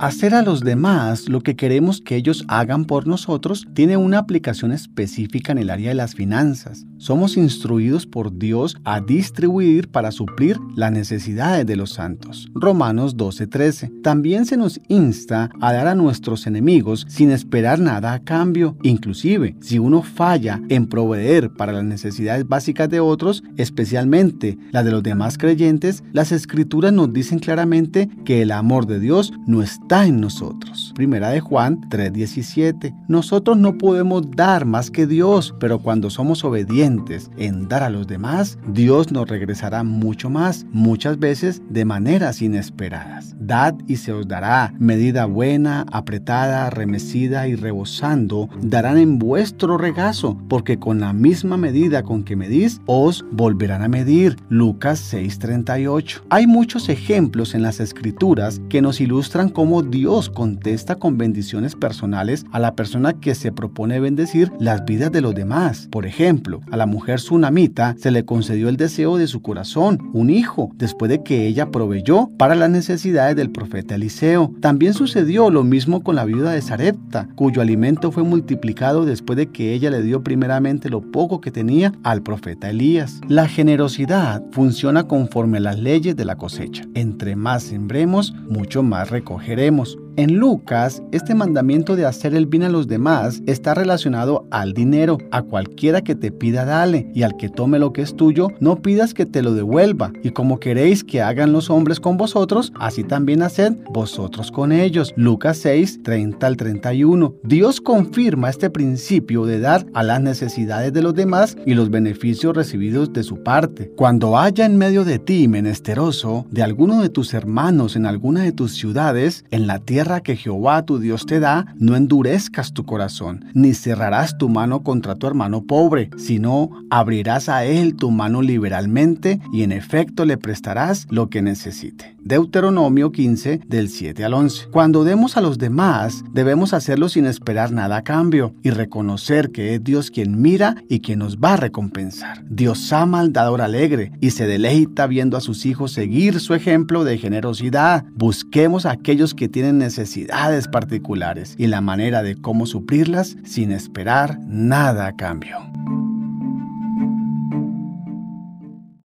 Hacer a los demás lo que queremos que ellos hagan por nosotros tiene una aplicación específica en el área de las finanzas. Somos instruidos por Dios a distribuir para suplir las necesidades de los santos. Romanos 12:13. También se nos insta a dar a nuestros enemigos sin esperar nada a cambio. Inclusive, si uno falla en proveer para las necesidades básicas de otros, especialmente las de los demás creyentes, las escrituras nos dicen claramente que el amor de Dios no está en nosotros. Primera de Juan 3:17. Nosotros no podemos dar más que Dios, pero cuando somos obedientes en dar a los demás, Dios nos regresará mucho más, muchas veces de maneras inesperadas. Dad y se os dará, medida buena, apretada, remecida y rebosando, darán en vuestro regazo, porque con la misma medida con que medís, os volverán a medir. Lucas 6:38. Hay muchos ejemplos en las escrituras que nos ilustran cómo Dios contesta con bendiciones personales a la persona que se propone bendecir las vidas de los demás. Por ejemplo, a la mujer sunamita se le concedió el deseo de su corazón, un hijo, después de que ella proveyó para las necesidades del profeta Eliseo. También sucedió lo mismo con la viuda de Sarepta, cuyo alimento fue multiplicado después de que ella le dio primeramente lo poco que tenía al profeta Elías. La generosidad funciona conforme a las leyes de la cosecha. Entre más sembremos, mucho más recogeremos haremos. En Lucas, este mandamiento de hacer el bien a los demás está relacionado al dinero. A cualquiera que te pida, dale, y al que tome lo que es tuyo, no pidas que te lo devuelva. Y como queréis que hagan los hombres con vosotros, así también haced vosotros con ellos. Lucas 6, 30 al 31. Dios confirma este principio de dar a las necesidades de los demás y los beneficios recibidos de su parte. Cuando haya en medio de ti menesteroso de alguno de tus hermanos en alguna de tus ciudades, en la que Jehová tu Dios te da, no endurezcas tu corazón, ni cerrarás tu mano contra tu hermano pobre, sino abrirás a él tu mano liberalmente y en efecto le prestarás lo que necesite. Deuteronomio 15 del 7 al 11. Cuando demos a los demás, debemos hacerlo sin esperar nada a cambio y reconocer que es Dios quien mira y quien nos va a recompensar. Dios ama al dador alegre y se deleita viendo a sus hijos seguir su ejemplo de generosidad. Busquemos a aquellos que tienen necesidades particulares y la manera de cómo suplirlas sin esperar nada a cambio.